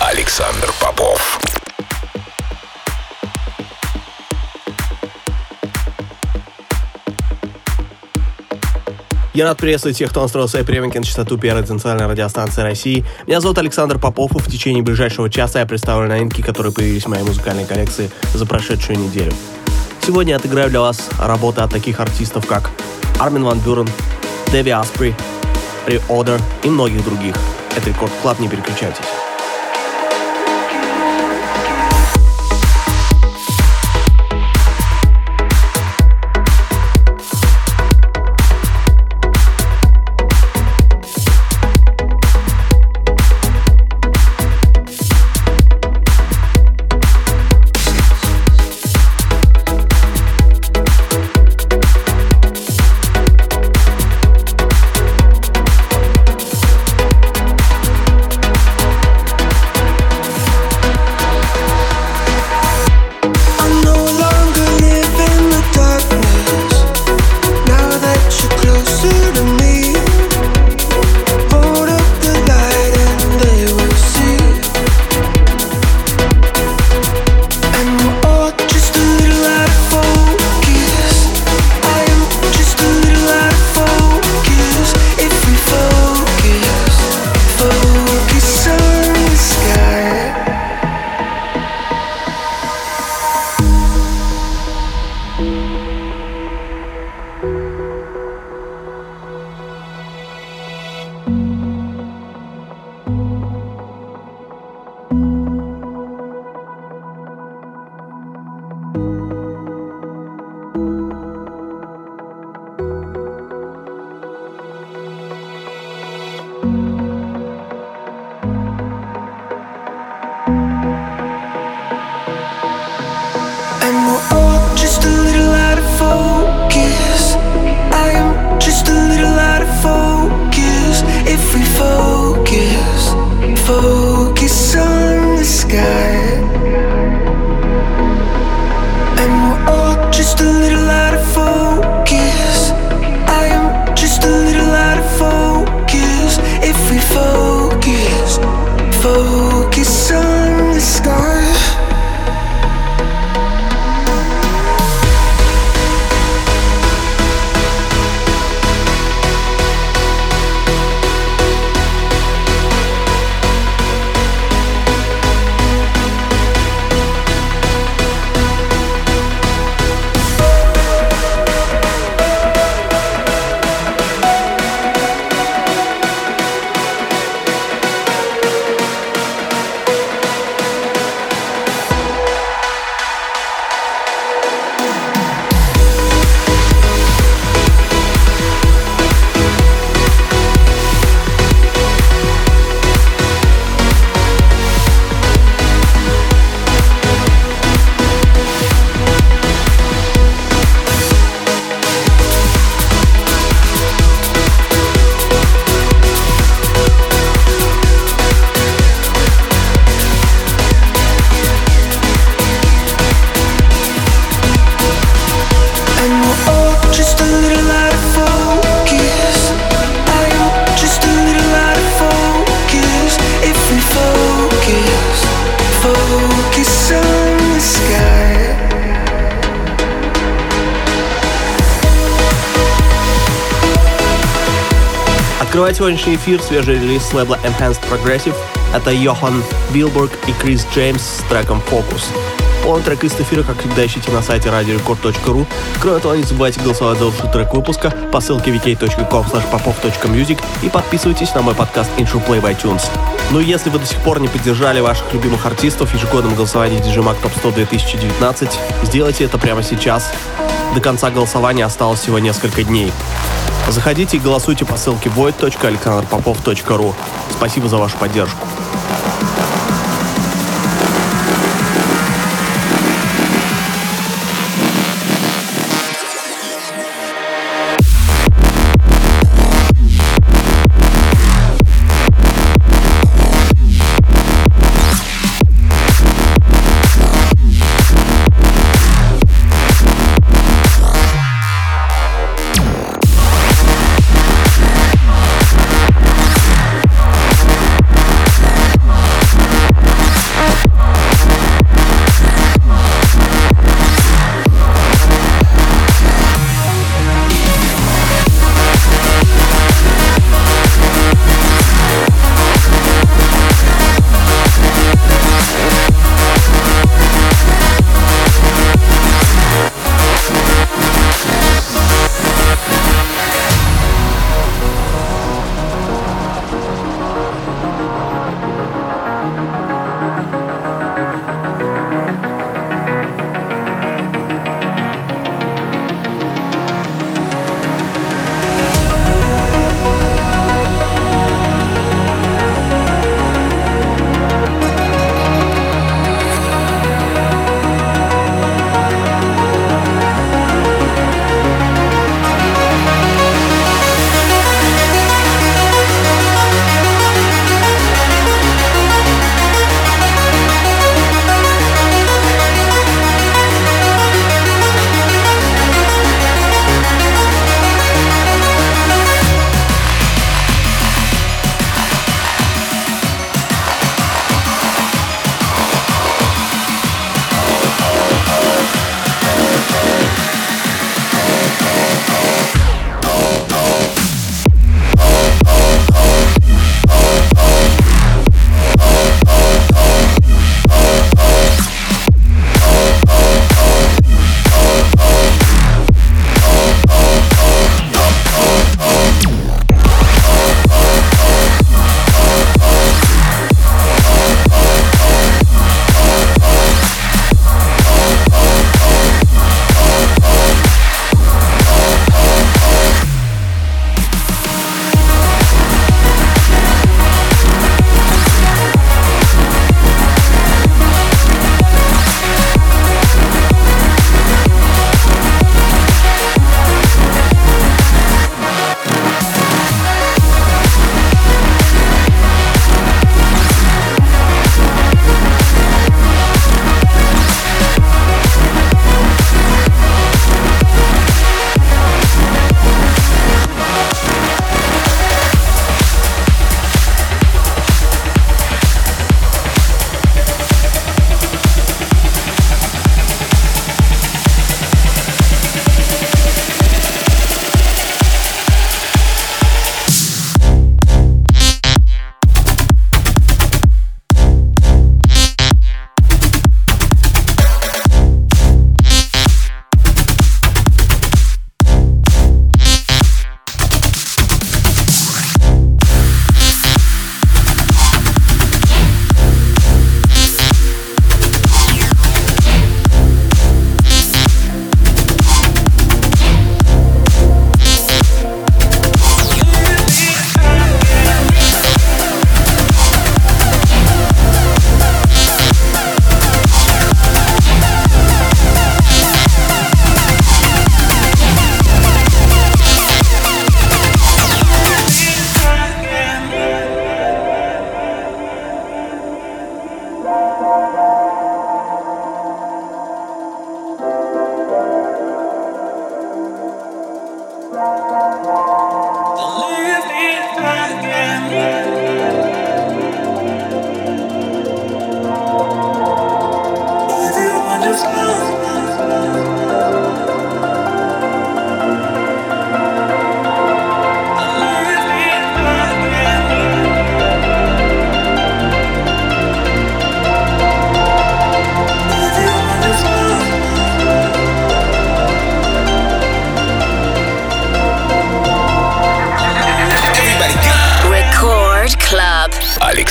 Александр Попов. Я рад приветствовать тех, кто настроил свои приемники на частоту первой танцевальной радиостанции России. Меня зовут Александр Попов, и в течение ближайшего часа я представлю новинки, которые появились в моей музыкальной коллекции за прошедшую неделю. Сегодня я отыграю для вас работы от таких артистов, как Армин Ван Бюрен, Дэви Аспри, Reorder и многих других. Это Record Club, не переключайтесь. Открывает сегодняшний эфир свежий релиз с лейбла Enhanced Progressive. Это Йохан Билбург и Крис Джеймс с треком Focus. Полный трек из эфира, как всегда, ищите на сайте radiorecord.ru. Кроме того, не забывайте голосовать за лучший трек выпуска по ссылке vk.com popov.music и подписывайтесь на мой подкаст Intro Play в iTunes. Ну и если вы до сих пор не поддержали ваших любимых артистов в ежегодном голосовании DJ Mag Top 100 2019, сделайте это прямо сейчас. До конца голосования осталось всего несколько дней. Заходите и голосуйте по ссылке void.alexanderpopov.ru. Спасибо за вашу поддержку.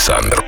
Александр.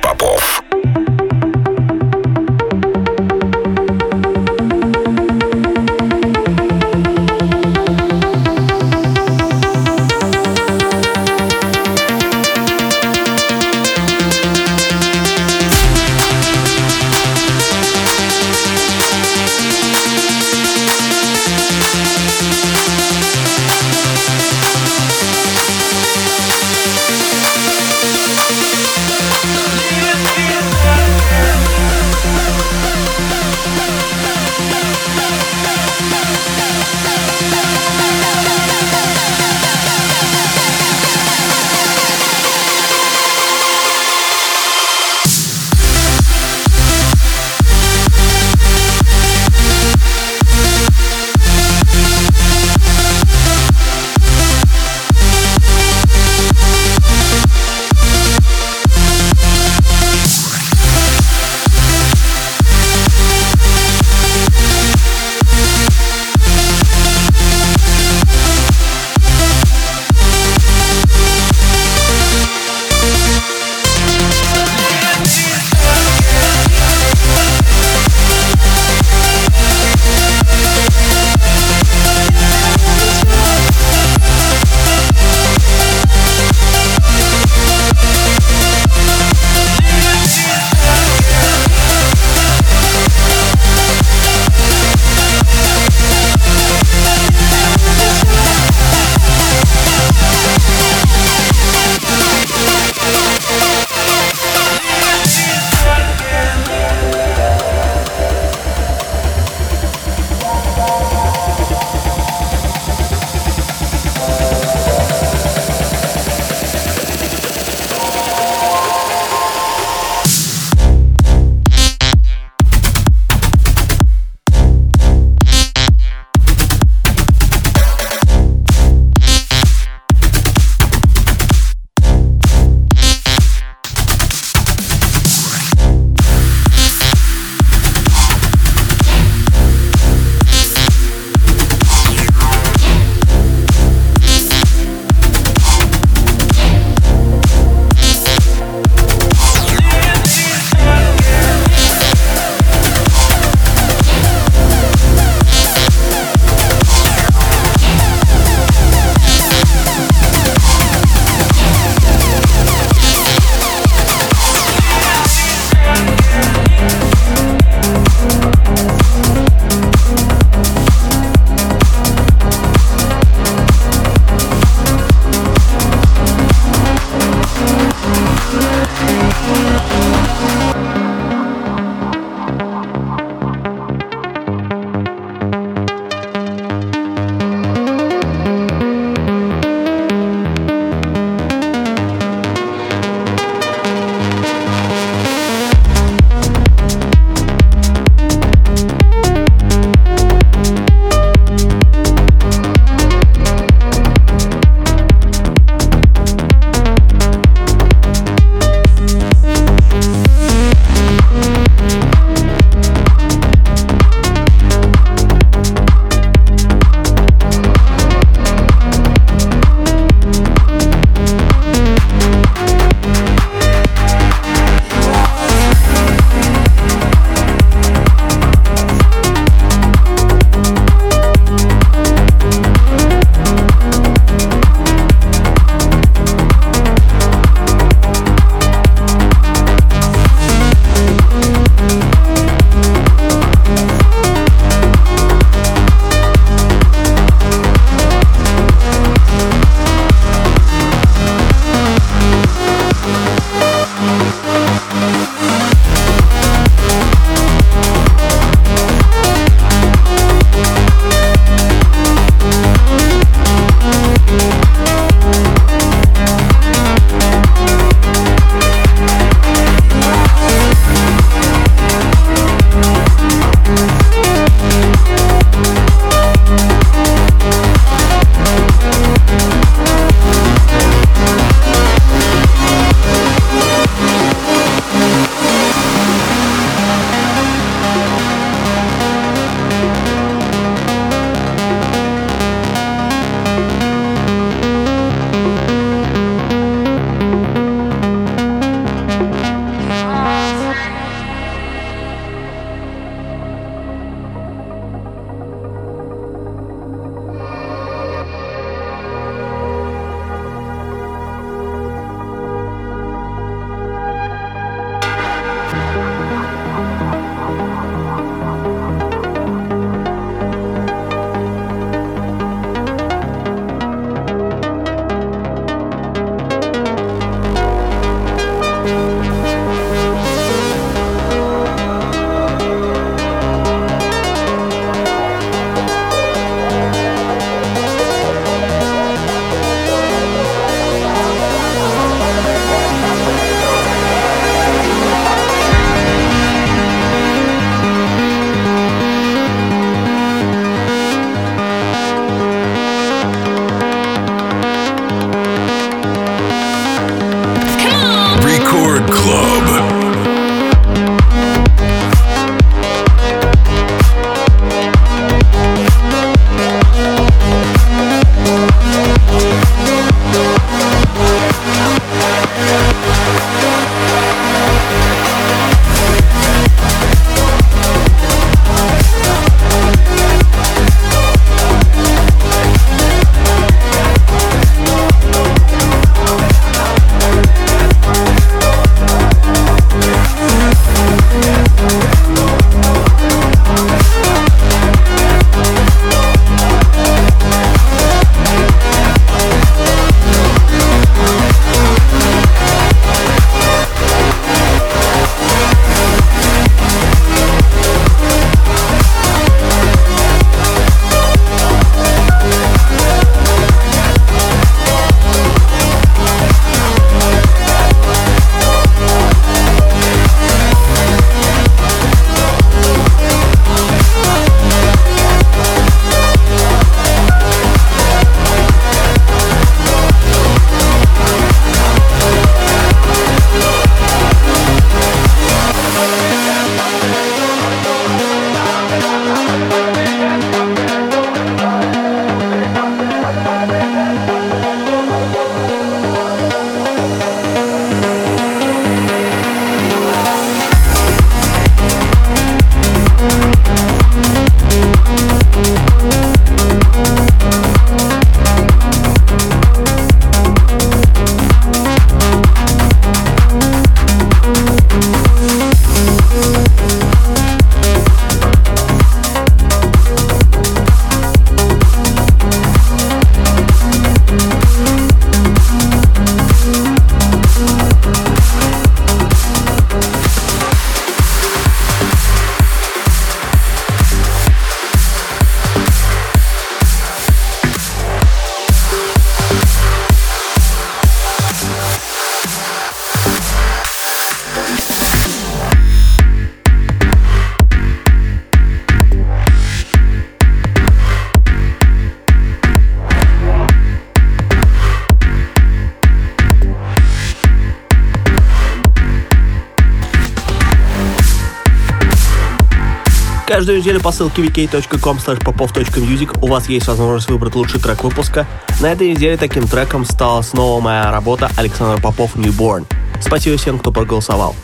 Каждую неделю по ссылке vk.com popov.music у вас есть возможность выбрать лучший трек выпуска. На этой неделе таким треком стала снова моя работа Александр Попов «Newborn». Спасибо всем, кто проголосовал.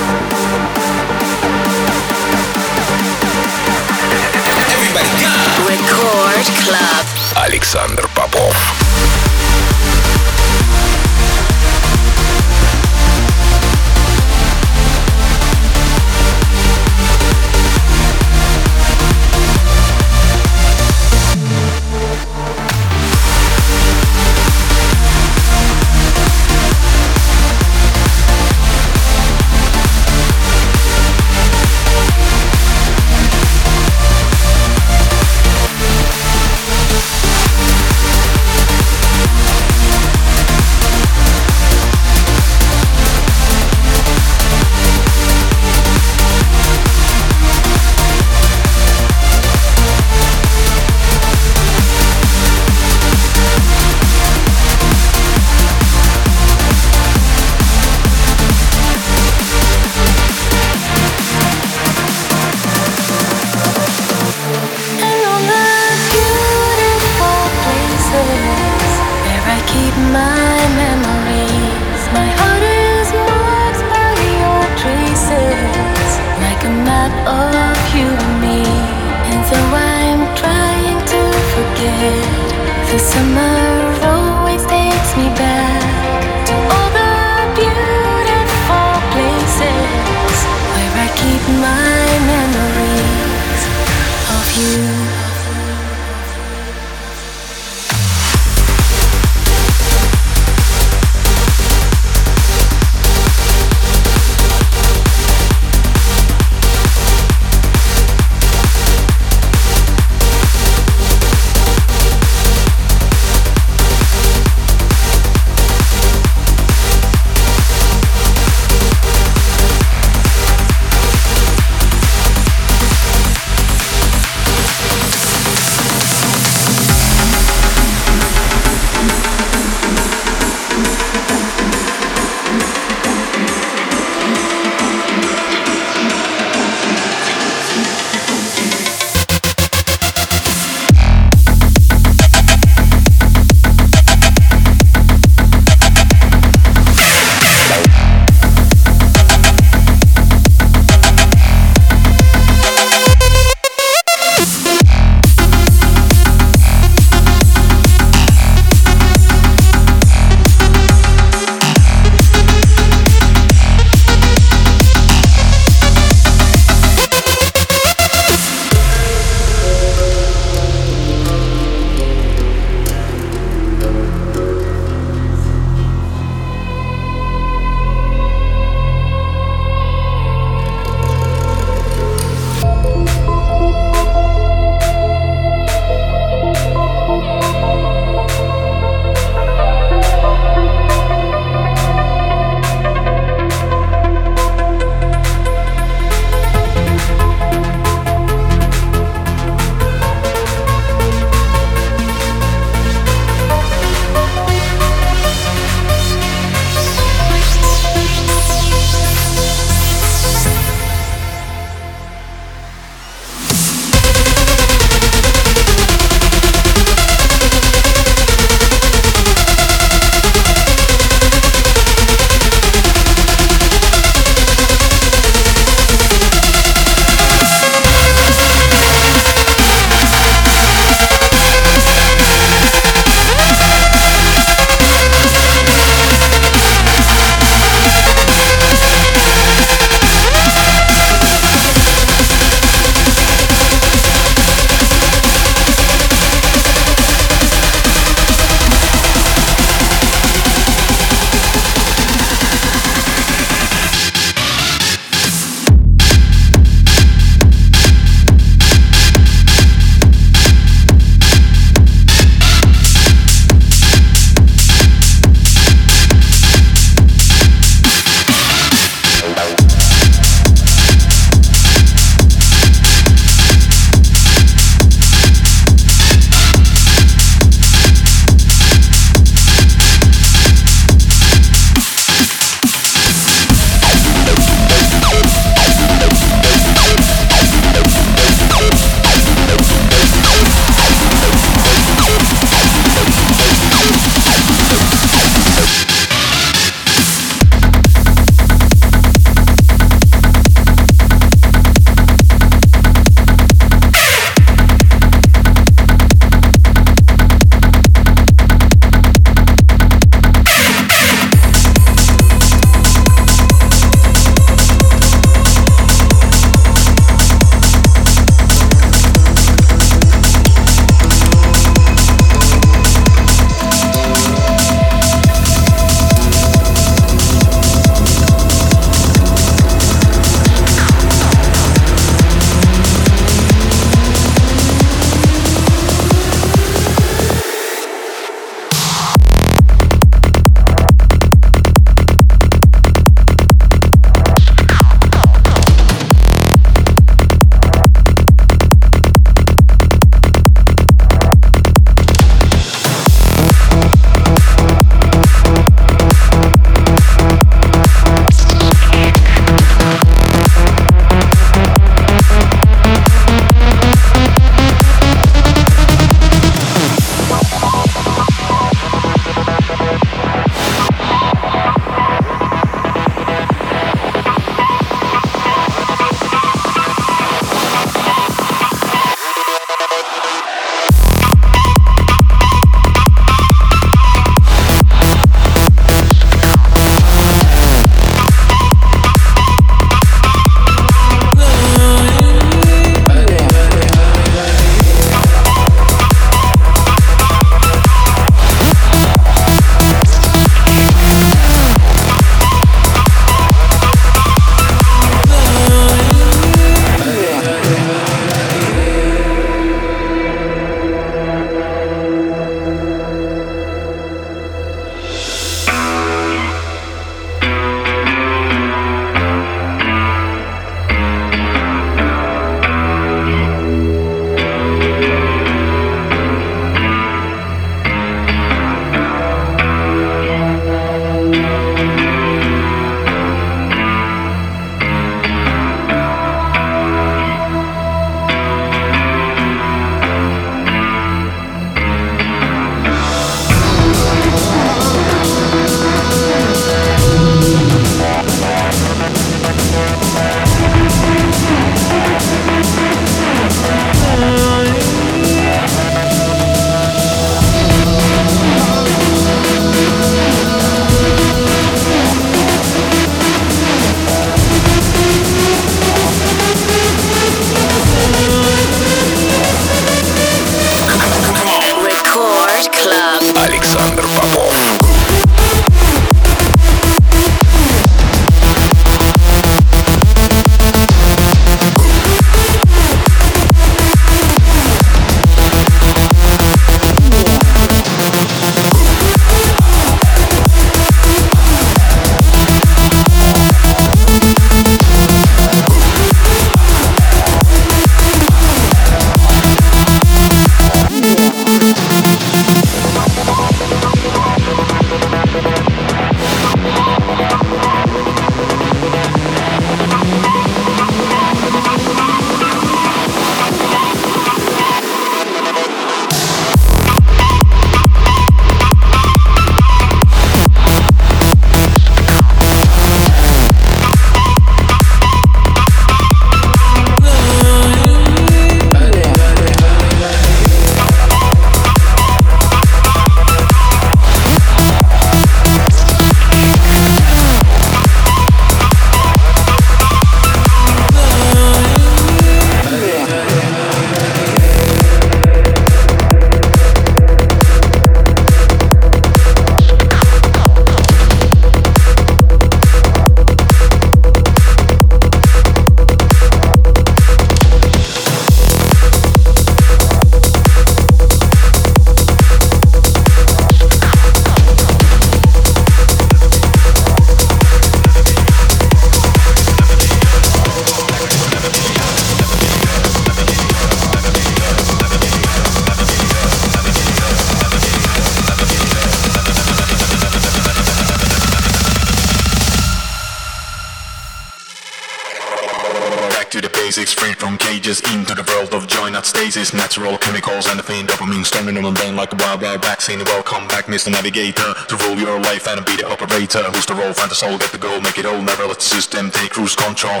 Stasis Natural chemicals and the fiend dopamine Storming on the brain like a wild, wild vaccine Welcome back, Mr. Navigator To rule your life and be the operator Who's the role, find the soul, get the goal Make it all, never let the system take cruise control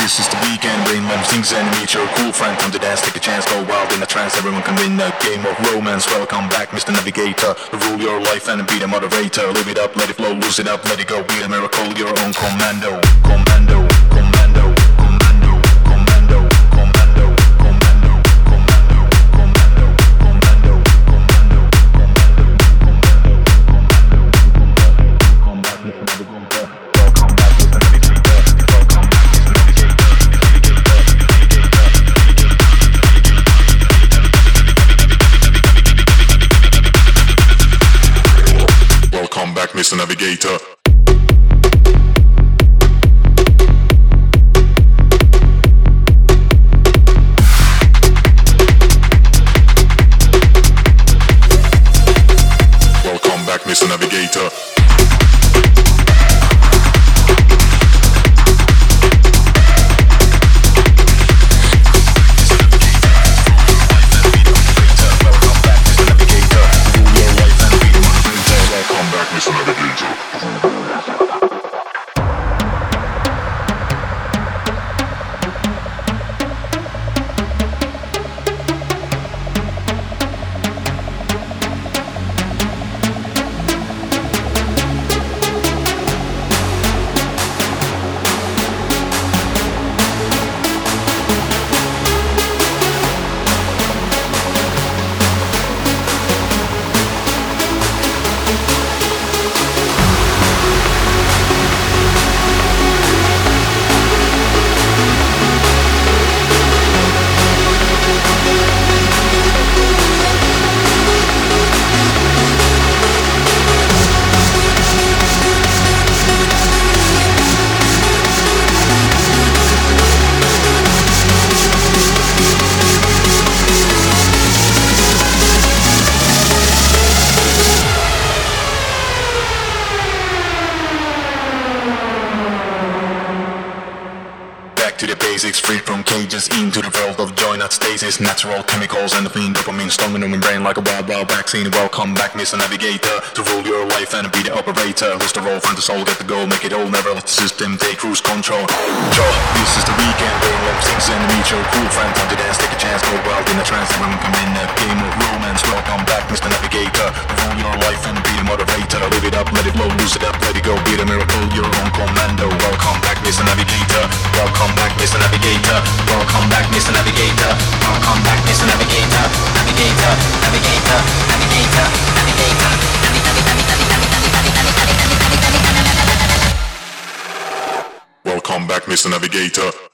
this is the weekend, rain when things and meet your cool friend Come to dance, take a chance, go wild in a trance Everyone can win a game of romance Welcome back, Mr. Navigator Rule your life and be the moderator Live it up, let it flow, lose it up, let it go Be a miracle, your own Commando, commando Mr. Navigator. Welcome back, Mr. Navigator. Vaccine. Welcome back, Mr. Navigator, to rule your life and be the operator. Who's the role, find the soul, get the goal, make it all, never let the system take cruise control. Joe, this is the weekend, brain love things and meet your cool friend. Time to dance, take a chance, go wild in a trance, everyone come in a game of romance. Welcome back, Mr. Navigator, to rule your life and be the motivator. Live it up, let it flow, lose it up, let it go, be the miracle, your own commando. Welcome back, Mr. Navigator. Welcome back, Mr. Navigator. Welcome back, Mr. Navigator. Welcome back, Mr. Navigator. Mr. Navigator.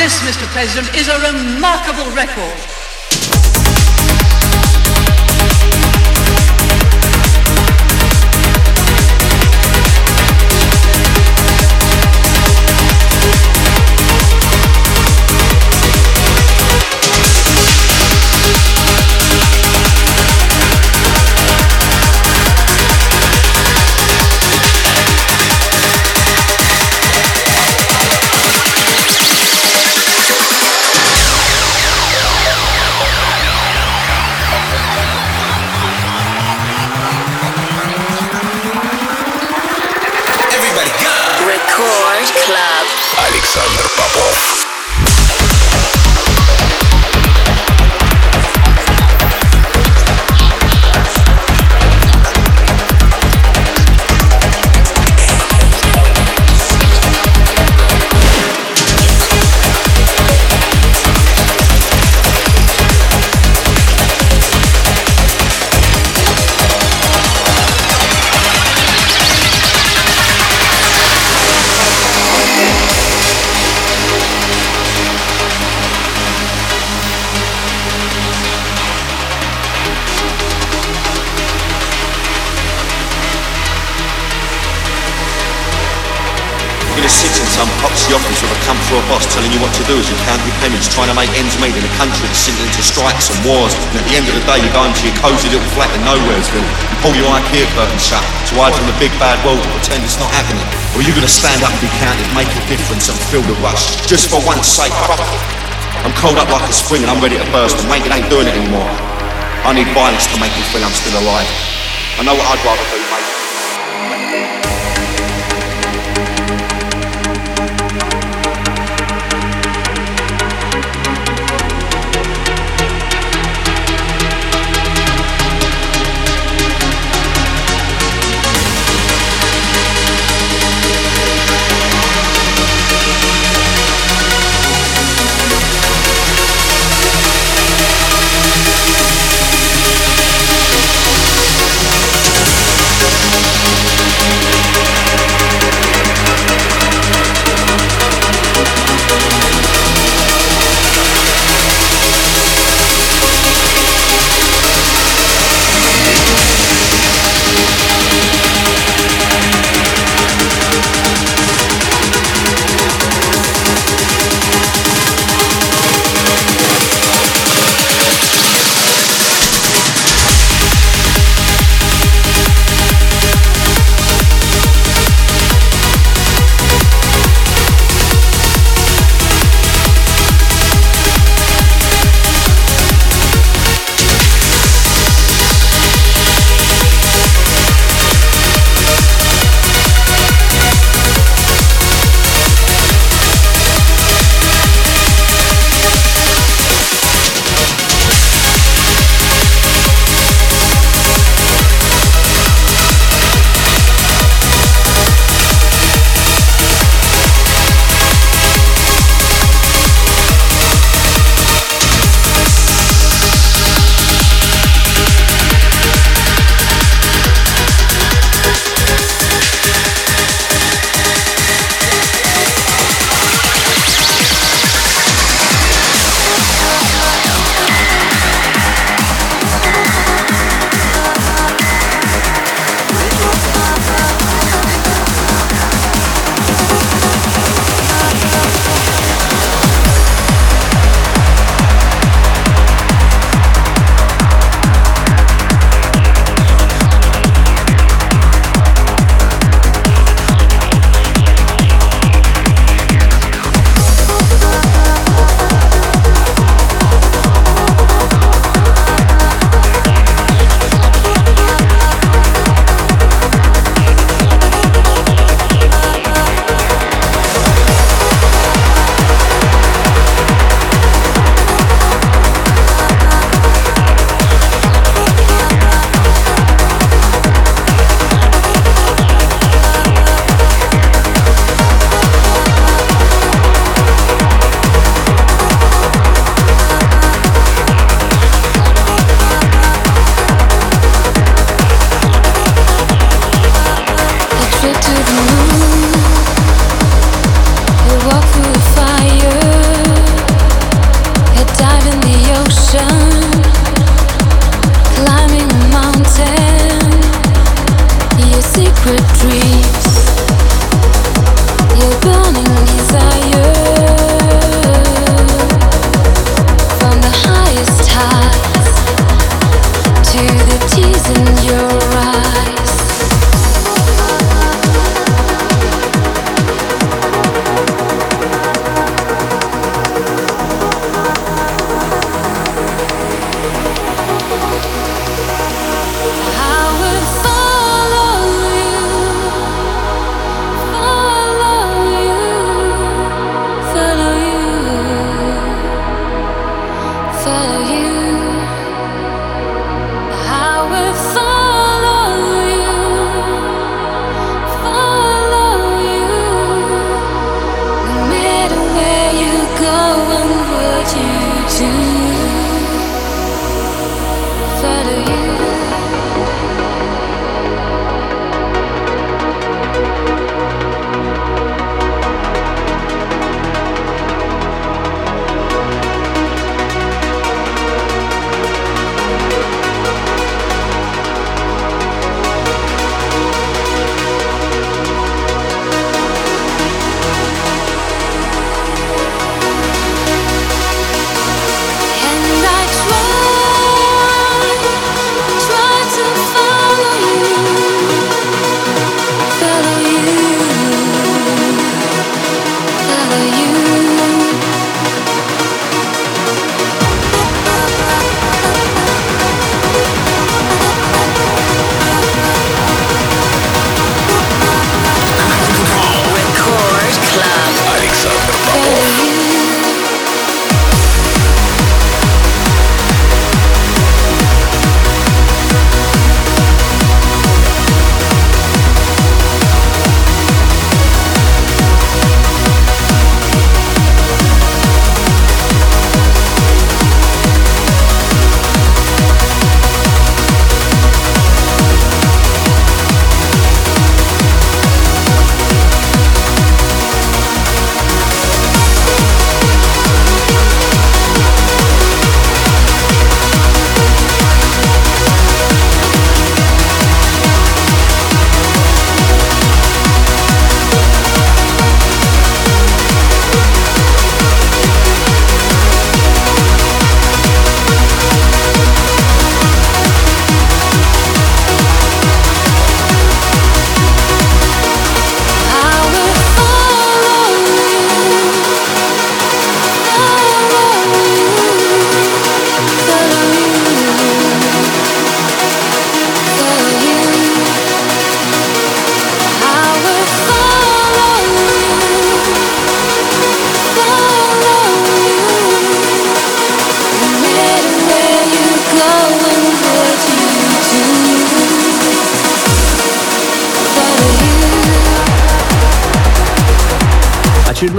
This, Mr. President, is a remarkable record day you go into your cosy little flat in Nowheresville, you pull your IKEA curtain shut to hide from the big bad world and pretend it's not happening. Or you're gonna stand up and be counted, make a difference and feel the rush. Just for once sake. I'm cold up like a spring and I'm ready to burst and mate, it ain't doing it anymore. I need violence to make me feel I'm still alive. I know what I'd rather do, mate.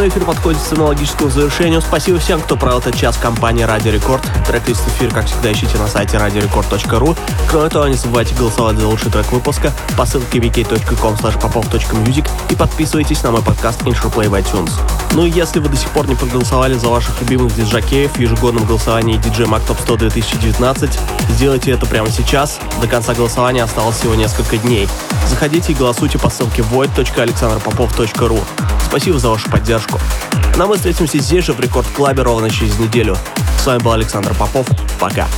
Очередной эфир подходит к аналогическому завершению. Спасибо всем, кто провел этот час в компании Радио Рекорд. Трек-лист эфир, как всегда, ищите на сайте radiorecord.ru. Кроме того, не забывайте голосовать за лучший трек выпуска по ссылке vk.com popov.music и подписывайтесь на мой подкаст Intro в iTunes. Ну и если вы до сих пор не проголосовали за ваших любимых диджакеев в ежегодном голосовании DJ Mag Top 100 2019, сделайте это прямо сейчас. До конца голосования осталось всего несколько дней. Заходите и голосуйте по ссылке void.alexanderpopov.ru. Спасибо за вашу поддержку. А мы встретимся здесь же в Рекорд Клабе ровно через неделю. С вами был Александр Попов. Пока.